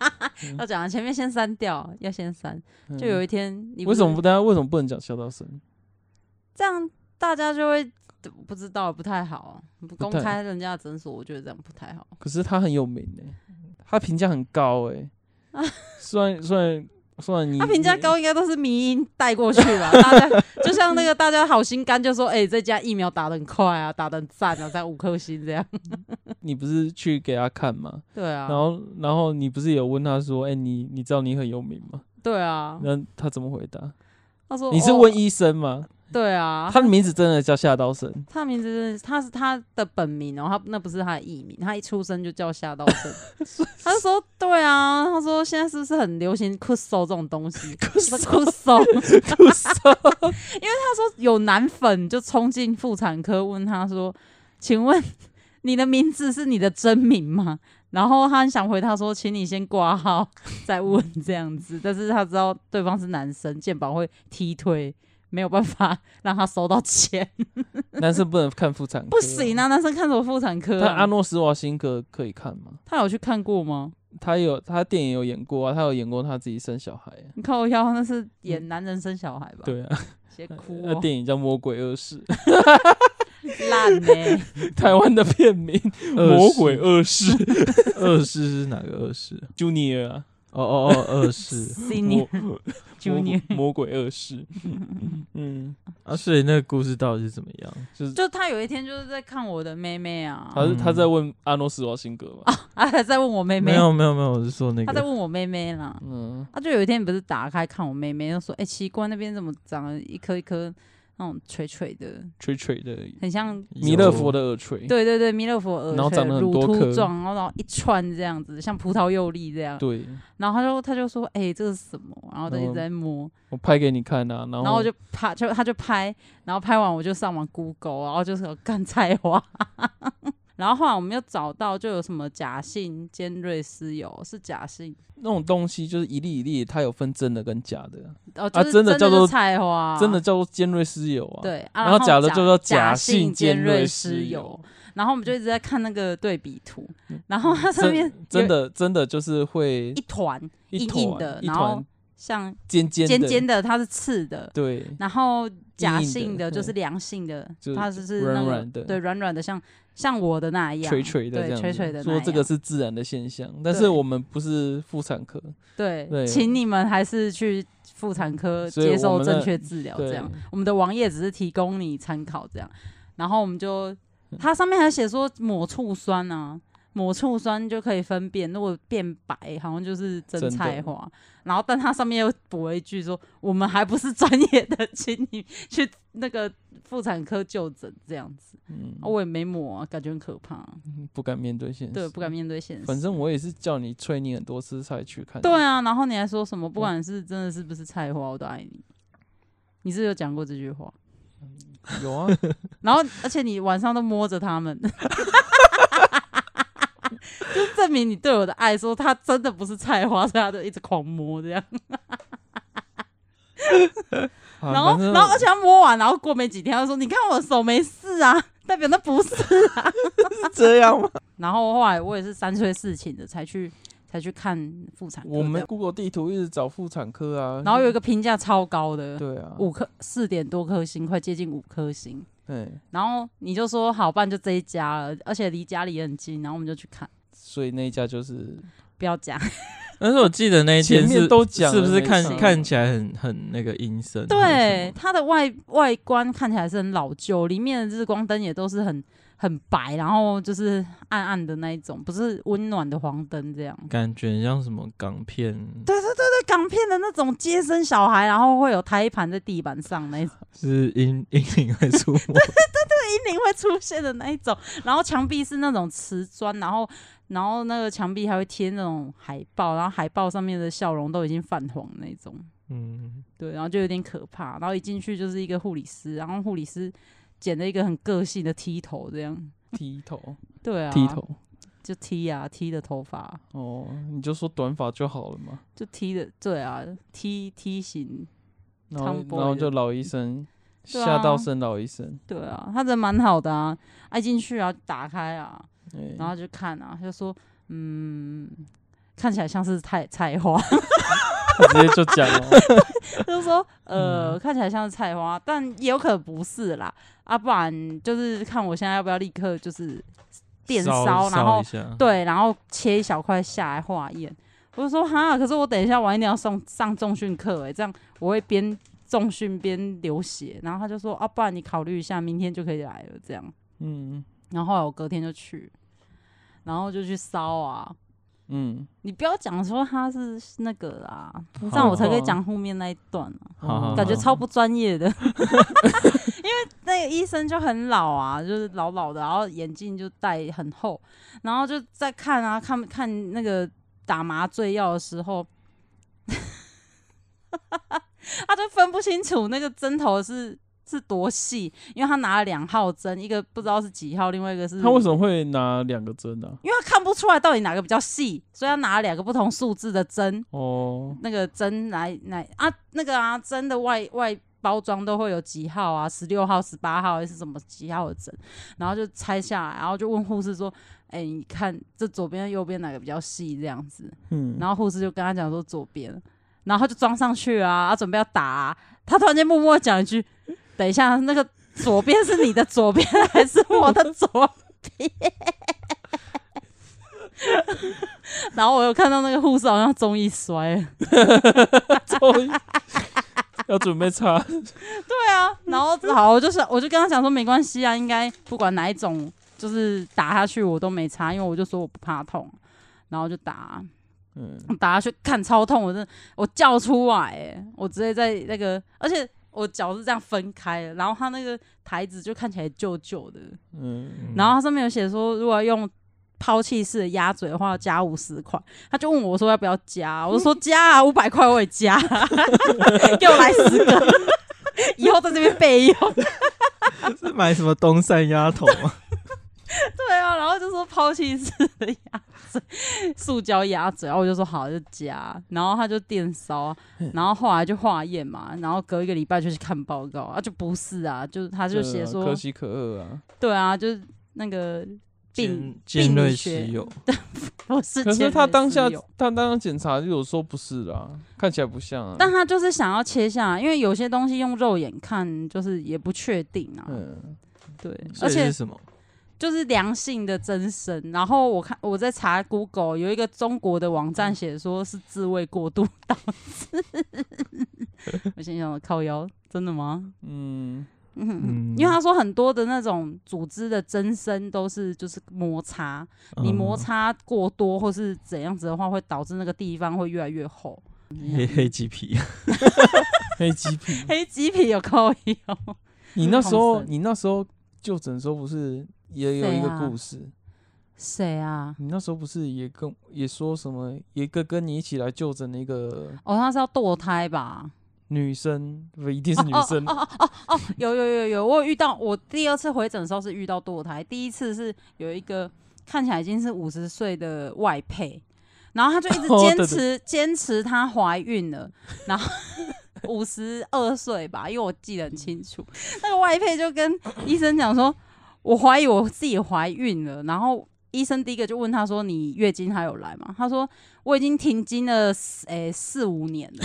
(laughs) 要讲，前面先删掉，要先删。就有一天，你为什么不？大家为什么不能讲笑到声？这样大家就会。不知道不太好，不公开人家的诊所，我觉得这样不太好。可是他很有名呢，他评价很高 (laughs) 哎。虽然虽然虽然你他评价高，应该都是迷因带过去吧？(laughs) 大家就像那个大家好心肝，就说哎，这家疫苗打的很快啊，打的很赞啊，在五颗星这样。(laughs) 你不是去给他看吗？对啊。然后然后你不是有问他说，哎，你你知道你很有名吗？对啊。那他怎么回答？他说你是问医生吗？对啊，他的名字真的叫夏刀生。他的名字是，他是他的本名哦，他那不是他的艺名，他一出生就叫夏刀生。(laughs) 他就说，对啊，他说现在是不是很流行酷搜这种东西？酷搜，酷搜，酷搜。因为他说有男粉就冲进妇产科问他说：“请问你的名字是你的真名吗？”然后他很想回他说：“请你先挂号再问这样子。”但是他知道对方是男生，健保会踢退。没有办法让他收到钱。(laughs) 男生不能看妇产科，不行啊！男生看什么妇产科？他阿诺斯瓦辛格可以看吗？他有去看过吗？他有，他电影有演过啊，他有演过他自己生小孩。你看我要那是演男人生小孩吧？对啊，别哭。那电影叫《魔鬼二世》，(laughs) 烂呢。台湾的片名《魔鬼二世》，二世是哪个二世？Junior 啊。哦哦哦，二世，魔魔鬼二世，嗯，啊，所以那个故事到底是怎么样？就是就他有一天就是在看我的妹妹啊，他是他在问阿诺斯瓦辛格嘛，啊，他在问我妹妹，没有没有没有，我是说那个他在问我妹妹啦，嗯，他就有一天不是打开看我妹妹，就说，哎，奇怪，那边怎么长了一颗一颗。那种垂垂的，垂垂的，很像弥勒佛的耳垂。对对对，弥勒佛耳垂，然后长得很多颗，然后然后一串这样子，像葡萄柚粒这样。对。然后他就他就说：“哎、欸，这是什么？”然后他一直在摸。我拍给你看啊，然后。然后我就拍，就他就拍，然后拍完我就上网 Google，然后就是干菜花。(laughs) 然后后来我们又找到，就有什么假性尖锐丝油是假性那种东西，就是一粒一粒，它有分真的跟假的。哦，就是、真的叫做菜花，真的叫做尖锐丝油啊。对，然后假的叫做假性尖锐丝油。然后我们就一直在看那个对比图，然后它上面真的真的就是会一团硬硬的，然后像尖尖尖尖的，它是刺的。对，然后假性的就是良性的，它就是软软的，对，软软的像。像我的那样，垂垂的这样，垂垂的。说这个是自然的现象，但是我们不是妇产科，对，对，请你们还是去妇产科接受正确治疗。这样，我们，我们的网页只是提供你参考，这样。然后我们就，它上面还写说抹醋酸啊。抹醋酸就可以分辨，如果变白，好像就是真菜花。然后，但它上面又补了一句说：“我们还不是专业的，请你去那个妇产科就诊。”这样子，嗯，我也没抹啊，感觉很可怕，不敢面对现实。对，不敢面对现实。反正我也是叫你催你很多次才去看。对啊，然后你还说什么？不管是真的是不是菜花，我都爱你。你是，是有讲过这句话？有啊。(laughs) 然后，而且你晚上都摸着他们。(laughs) 就证明你对我的爱，说他真的不是菜花，所以他就一直狂摸这样。(laughs) 然后，然后，而且他摸完，然后过没几天，他说：“你看我的手没事啊，代表那不是啊。(laughs) ”是这样吗？(laughs) 然后后来我也是三催四请的才去，才去看妇产科。我们 Google 地图一直找妇产科啊，然后有一个评价超高的，对啊，五颗四点多颗星，快接近五颗星。对，然后你就说好办，就这一家了，而且离家里也很近，然后我们就去看。所以那一家就是不要讲，(laughs) 但是我记得那一天是都讲是不是看看起来很很那个阴森？对，它的外外观看起来是很老旧，里面的日光灯也都是很很白，然后就是暗暗的那一种，不是温暖的黄灯这样。感觉像什么港片？对对对对，港片的那种接生小孩，然后会有胎盘在地板上那种。(laughs) 是阴阴灵会出没？对 (laughs) 对对，阴灵会出现的那一种。然后墙壁是那种瓷砖，然后。然后那个墙壁还会贴那种海报，然后海报上面的笑容都已经泛黄那种，嗯，对，然后就有点可怕。然后一进去就是一个护理师，然后护理师剪了一个很个性的剃头，这样剃头，对啊，剃头就剃啊，剃的头发。哦，你就说短发就好了嘛，就剃的，对啊，剃剃型，然后然后就老医生，吓到生老医生，对啊，他人蛮好的啊，爱进去啊，打开啊。然后就看啊，就说，嗯，看起来像是菜菜花，(laughs) 直接就讲了，(laughs) 就是说，呃，嗯、看起来像是菜花，但也有可能不是啦，啊，不然就是看我现在要不要立刻就是电烧，然后对，然后切一小块下来化验。我就说哈，可是我等一下我一定要上上重训课，哎，这样我会边重训边流血。然后他就说啊，不然你考虑一下，明天就可以来了，这样，嗯。然后后来我隔天就去，然后就去烧啊，嗯，你不要讲说他是那个啦，这样我才可以讲后面那一段啊，感觉超不专业的，因为那个医生就很老啊，就是老老的，然后眼镜就戴很厚，然后就在看啊，看看那个打麻醉药的时候，他就分不清楚那个针头是。是多细？因为他拿了两号针，一个不知道是几号，另外一个是。他为什么会拿两个针呢、啊？因为他看不出来到底哪个比较细，所以他拿了两个不同数字的针。哦。那个针来来啊，那个啊针的外外包装都会有几号啊，十六号、十八号还是什么几号的针，然后就拆下来，然后就问护士说：“哎、欸，你看这左边、右边哪个比较细？”这样子。嗯。然后护士就跟他讲说左边，然后就装上去啊，啊准备要打、啊，他突然间默默讲一句。等一下，那个左边是你的左边还是我的左边？(laughs) 然后我又看到那个护士好像综艺摔了，综艺要准备擦。对啊，然后好，我就是我就跟他讲说没关系啊，应该不管哪一种，就是打下去我都没擦，因为我就说我不怕痛，然后就打，嗯，打下去看超痛，我真的我叫出来，哎，我直接在那个，而且。我脚是这样分开的，然后他那个台子就看起来旧旧的，嗯，然后他上面有写说，如果要用抛弃式的鸭嘴的话，要加五十块。他就问我说要不要加，我就说 (laughs) 加啊，五百块我也加，(laughs) 给我来十个，(laughs) 以后在这边备用。是买什么东山鸭头吗？对啊，然后就说抛弃式的鸭嘴，(laughs) 塑胶鸭嘴，然后我就说好就加，然后他就电烧，然后后来就化验嘛，然后隔一个礼拜就去看报告啊，就不是啊，就他就写说可喜可贺啊，对啊，就是那个病病理学有，(laughs) 不是，可是他当下他当下检查就有说不是啦，看起来不像啊，但他就是想要切下，因为有些东西用肉眼看就是也不确定啊，嗯，对，而且是什么？就是良性的增生，然后我看我在查 Google 有一个中国的网站写说是自慰过度导致，我心想靠腰，真的吗？嗯。嗯，因为他说很多的那种组织的增生都是就是摩擦，你摩擦过多或是怎样子的话，会导致那个地方会越来越厚，黑黑鸡皮，黑鸡皮，(laughs) (laughs) 黑鸡皮有靠腰。你那时候你那时候就诊的时候不是？也有一个故事，谁啊？你那时候不是也跟也说什么？一个跟你一起来就诊的一个哦，他是要堕胎吧？女生不一定是女生哦哦哦哦，有有有有，我有遇到我第二次回诊的时候是遇到堕胎，第一次是有一个看起来已经是五十岁的外配，然后他就一直 (laughs) 坚持坚持她怀孕了，然后 (laughs) 五十二岁吧，因为我记得很清楚，那个外配就跟医生讲说。我怀疑我自己怀孕了，然后医生第一个就问他说：“你月经还有来吗？”他说：“我已经停经了，诶、欸，四五年了。(laughs) ”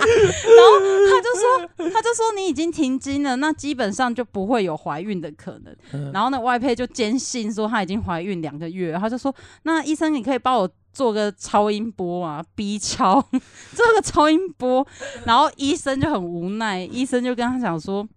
然后他就说，他就说你已经停经了，那基本上就不会有怀孕的可能。嗯、然后那外配就坚信说她已经怀孕两个月，他就说，那医生你可以帮我做个超音波啊，B 超，(laughs) 做个超音波。然后医生就很无奈，医生就跟他讲说。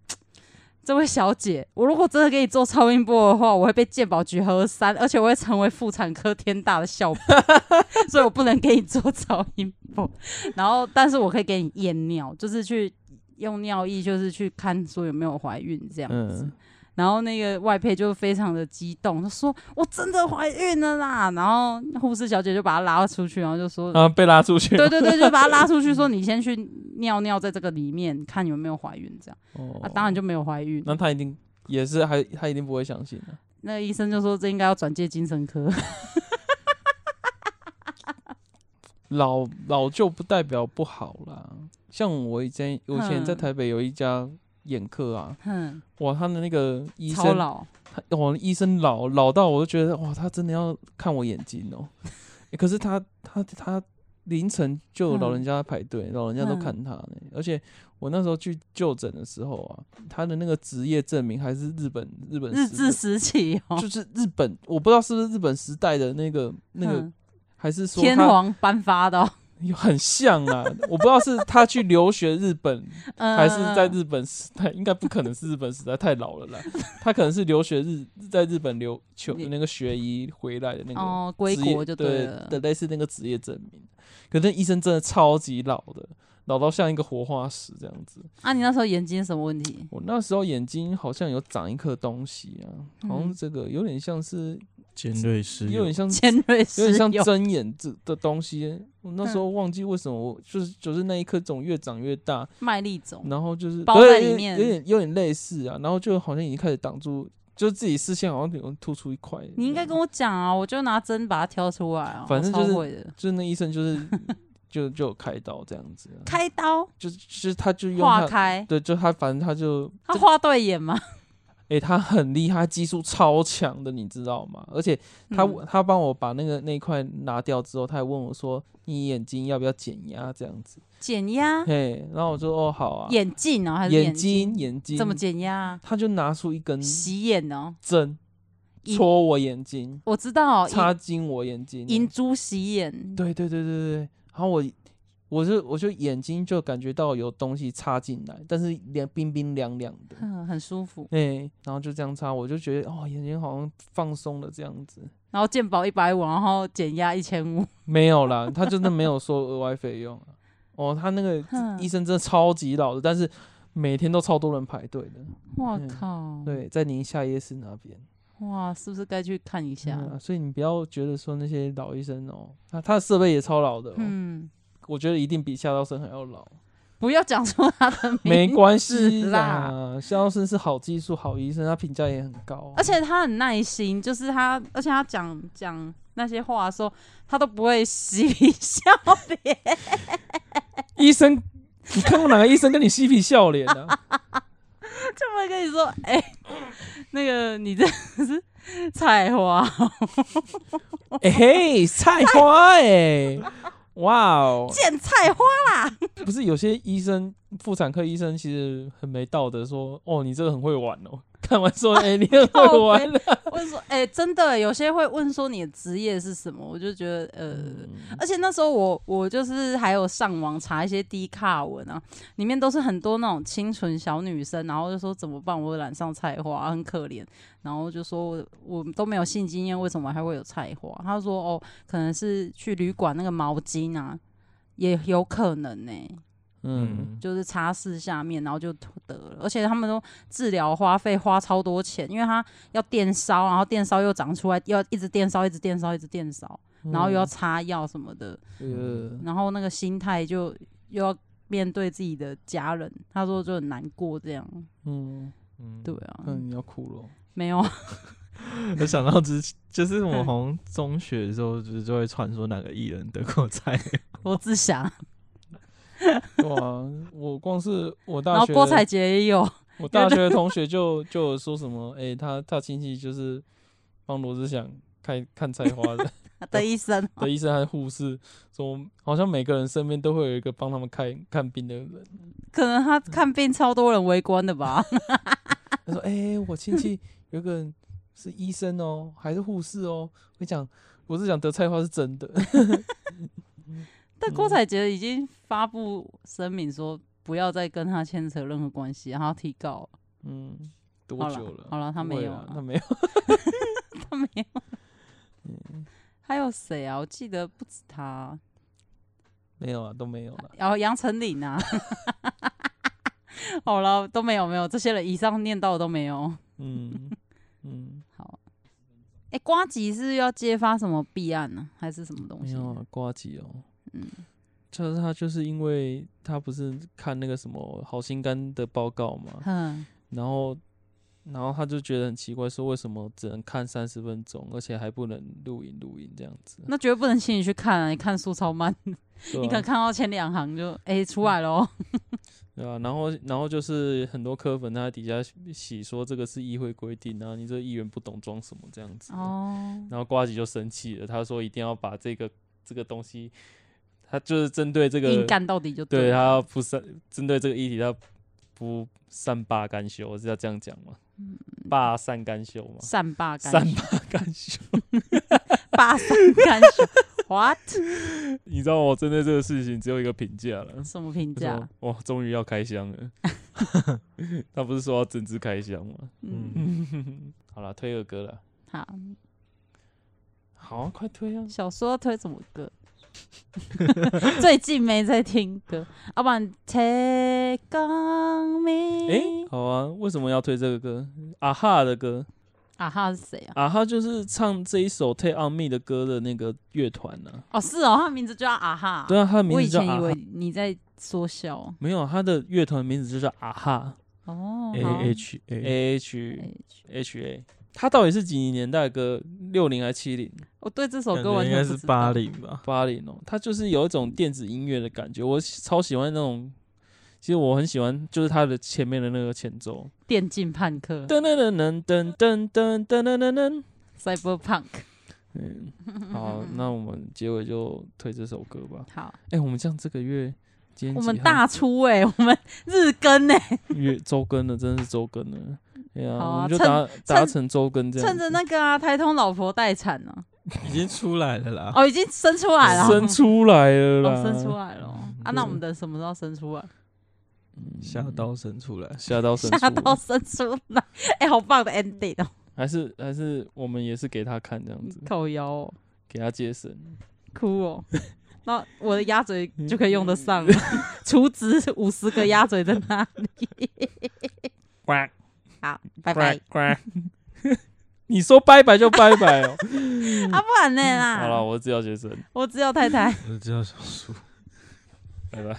这位小姐，我如果真的给你做超音波的话，我会被鉴宝局核三，而且我会成为妇产科天大的笑柄，(laughs) 所以我不能给你做超音波。然后，但是我可以给你验尿，就是去用尿液，就是去看说有没有怀孕这样子。嗯然后那个外配就非常的激动，他说：“我真的怀孕了啦！”然后护士小姐就把他拉出去，然后就说：“啊，被拉出去。”对对对，就把他拉出去，(laughs) 说：“你先去尿尿，在这个里面看有没有怀孕。”这样，哦、啊，当然就没有怀孕。那他一定也是，还他一定不会相信的。那个医生就说：“这应该要转介精神科。(laughs) ”老老旧不代表不好啦。像我以前，我以前在台北有一家。眼科啊，嗯，哇，他的那个医生，老他哇，医生老老到我都觉得哇，他真的要看我眼睛哦。(laughs) 可是他他他凌晨就有老人家排队，嗯、老人家都看他呢。嗯、而且我那时候去就诊的时候啊，他的那个职业证明还是日本日本日治时期哦，就是日本，我不知道是不是日本时代的那个那个，嗯、还是说天皇颁发的、喔。(laughs) 很像啊，我不知道是他去留学日本，(laughs) 还是在日本时代，应该不可能是日本时代，太老了啦。他可能是留学日，在日本留求那个学医回来的那个哦，归国就对了，对，类似那个职业证明。可是医生真的超级老的。老到像一个活化石这样子啊！你那时候眼睛什么问题？我那时候眼睛好像有长一颗东西啊，好像这个有点像是尖锐湿，有点像尖锐，有点像针眼这的东西。我那时候忘记为什么，我就是就是那一颗肿越长越大，麦粒肿，然后就是包在里面，有点有点类似啊，然后就好像已经开始挡住，就自己视线好像有突出一块。你应该跟我讲啊，我就拿针把它挑出来啊。反正就是就是那医生就是。就就有开刀这样子，开刀就是就是他就用化开，对，就他反正他就他画对眼吗？哎、欸，他很厉害，技术超强的，你知道吗？而且他、嗯、他帮我把那个那一块拿掉之后，他还问我说：“你眼睛要不要减压？”这样子减压？嘿，然后我说：“哦，好啊。”眼镜哦，还是眼睛？眼睛怎么减压？他就拿出一根洗眼哦针，戳我眼睛。我知道，插进我眼睛，银珠洗眼。对对对对对。然后我，我就我就眼睛就感觉到有东西插进来，但是凉冰冰凉凉的，嗯，很舒服。哎，然后就这样插，我就觉得哦，眼睛好像放松了这样子。然后健保一百五，然后减压一千五，没有啦，他真的没有收额外费用。哦，他那个医生真的超级老的，但是每天都超多人排队的。我靠！对，在宁夏夜市那边。哇，是不是该去看一下？嗯啊、所以你不要觉得说那些老医生哦，他他的设备也超老的、哦。嗯，我觉得一定比夏道生还要老。不要讲出他的名字，没关系啦。夏道生是好技术、好医生，他评价也很高，而且他很耐心，就是他，而且他讲讲那些话的时候，他都不会嬉皮笑脸。医生，你看过哪个医生跟你嬉皮笑脸的？(laughs) 就会跟你说，哎、欸，那个你这是 (laughs) 菜花，哎、欸、嘿，菜花哎、欸，哇哦，见菜花啦！不是有些医生，妇产科医生其实很没道德，说哦，你这个很会玩哦。看完 (laughs) 说，哎、欸，你很会玩的。问说，哎、欸，真的，有些会问说你的职业是什么？我就觉得，呃，嗯、而且那时候我我就是还有上网查一些低卡文啊，里面都是很多那种清纯小女生，然后就说怎么办？我染上菜花，很可怜。然后就说我我都没有性经验，为什么还会有菜花？他说哦，可能是去旅馆那个毛巾啊，也有可能呢、欸。嗯，就是擦拭下面，然后就得了。而且他们都治疗花费花超多钱，因为他要电烧，然后电烧又长出来，要一直电烧，一直电烧，一直电烧，然后又要擦药什么的。嗯，然后那个心态就又要面对自己的家人，他说就很难过这样。嗯嗯，对啊。那你要哭了？没有。(laughs) 我想到之前，就是我从中学的时候，就是就会传说哪个艺人得过菜。(laughs) 罗志祥。(laughs) 哇！我光是我大学，然后郭采洁也有。我大学的同学就就有说什么，哎、欸，他他亲戚就是帮罗志祥开看菜花的。(laughs) 的医生 (laughs) 的医生还是护士，说好像每个人身边都会有一个帮他们看看病的人。可能他看病超多人围观的吧？他说：“哎、欸，我亲戚有个人是医生哦，还是护士哦。我讲，我是讲得菜花是真的。”但郭采洁已经发布声明说，不要再跟他牵扯任何关系，然后提告。嗯，多久了？好了，他没有，(laughs) 他没有，他没有。嗯，还有谁啊？我记得不止他，没有啊，都没有了。然后杨丞琳啊，(laughs) 好了，都没有，没有这些人以上念到的都没有。嗯嗯，好。哎、欸，呱吉是要揭发什么弊案呢？还是什么东西？没有啊，呱吉哦。嗯，就是他，就是因为他不是看那个什么好心肝的报告嘛，嗯，然后。然后他就觉得很奇怪，说为什么只能看三十分钟，而且还不能录影录影这样子？那绝对不能请你去看啊！你看书超慢，啊、你可能看到前两行就哎出来喽。(laughs) 对啊，然后然后就是很多科粉他在底下洗说这个是议会规定，然后你这议员不懂装什么这样子。哦。然后瓜吉就生气了，他说一定要把这个这个东西，他就是针对这个硬干到底就对，对他不三针对这个议题，他不善罢甘休，是要这样讲吗？罢善甘休吗？善罢甘善罢甘休，(laughs) 罢善甘休。What？(laughs) 你知道我针对这个事情只有一个评价了。什么评价？哇，终于要开箱了。(laughs) 他不是说要整支开箱吗？嗯，好了，推个歌了。好，好啊，快推啊！小说要推什么歌？(laughs) 最近没在听歌，要不然 Take on me。哎，好啊，为什么要推这个歌？啊哈的歌。啊哈是谁啊？啊哈就是唱这一首 Take on me 的歌的那个乐团呢。哦，是哦，他的名字叫啊哈。对啊，他的名字叫啊哈。我以前以为你在说笑。没有，他的乐团名字就叫啊哈。哦。A H A H H A。他到底是几年代的歌？六零还是七零？我对这首歌完全应该是八零吧。八零哦，它就是有一种电子音乐的感觉，我超喜欢那种。其实我很喜欢，就是它的前面的那个前奏，电竞叛客。噔噔噔噔噔噔噔噔噔噔，Cyberpunk。嗯，好，那我们结尾就推这首歌吧。好，哎，我们这样这个月，今天我们大出哎，我们日更哎，月周更了，真的是周更了。对啊，我们就达达成周更这样。趁着那个啊，台通老婆待产呢，已经出来了啦。哦，已经生出来了，生出来了啦，生出来了。啊，那我们等什么时候生出来？下刀生出来，下刀生，下刀生出来。(laughs) 哎，好棒的 ending 哦！还是还是我们也是给他看这样子，靠腰，给他接生，哭哦。那我的鸭嘴就可以用得上了，(laughs) 储值五十个鸭嘴在那里。(laughs) 乖。好，拜拜。乖，你说拜拜就拜拜哦。(laughs) 啊，不然呢 (laughs) 啦。好了，我只要学生，我只要太太，我只要小叔。拜拜。